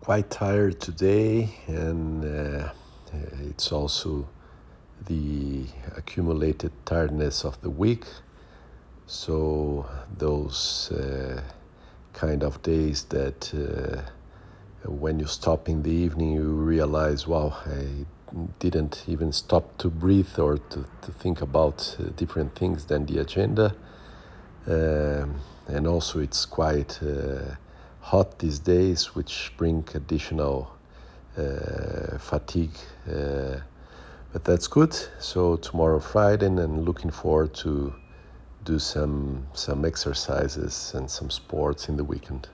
quite tired today, and uh, it's also the accumulated tiredness of the week. So, those uh, kind of days that uh, when you stop in the evening, you realize, wow, I didn't even stop to breathe or to, to think about uh, different things than the agenda. Um, and also, it's quite uh, hot these days, which bring additional uh, fatigue. Uh, but that's good. So tomorrow Friday, and looking forward to do some some exercises and some sports in the weekend.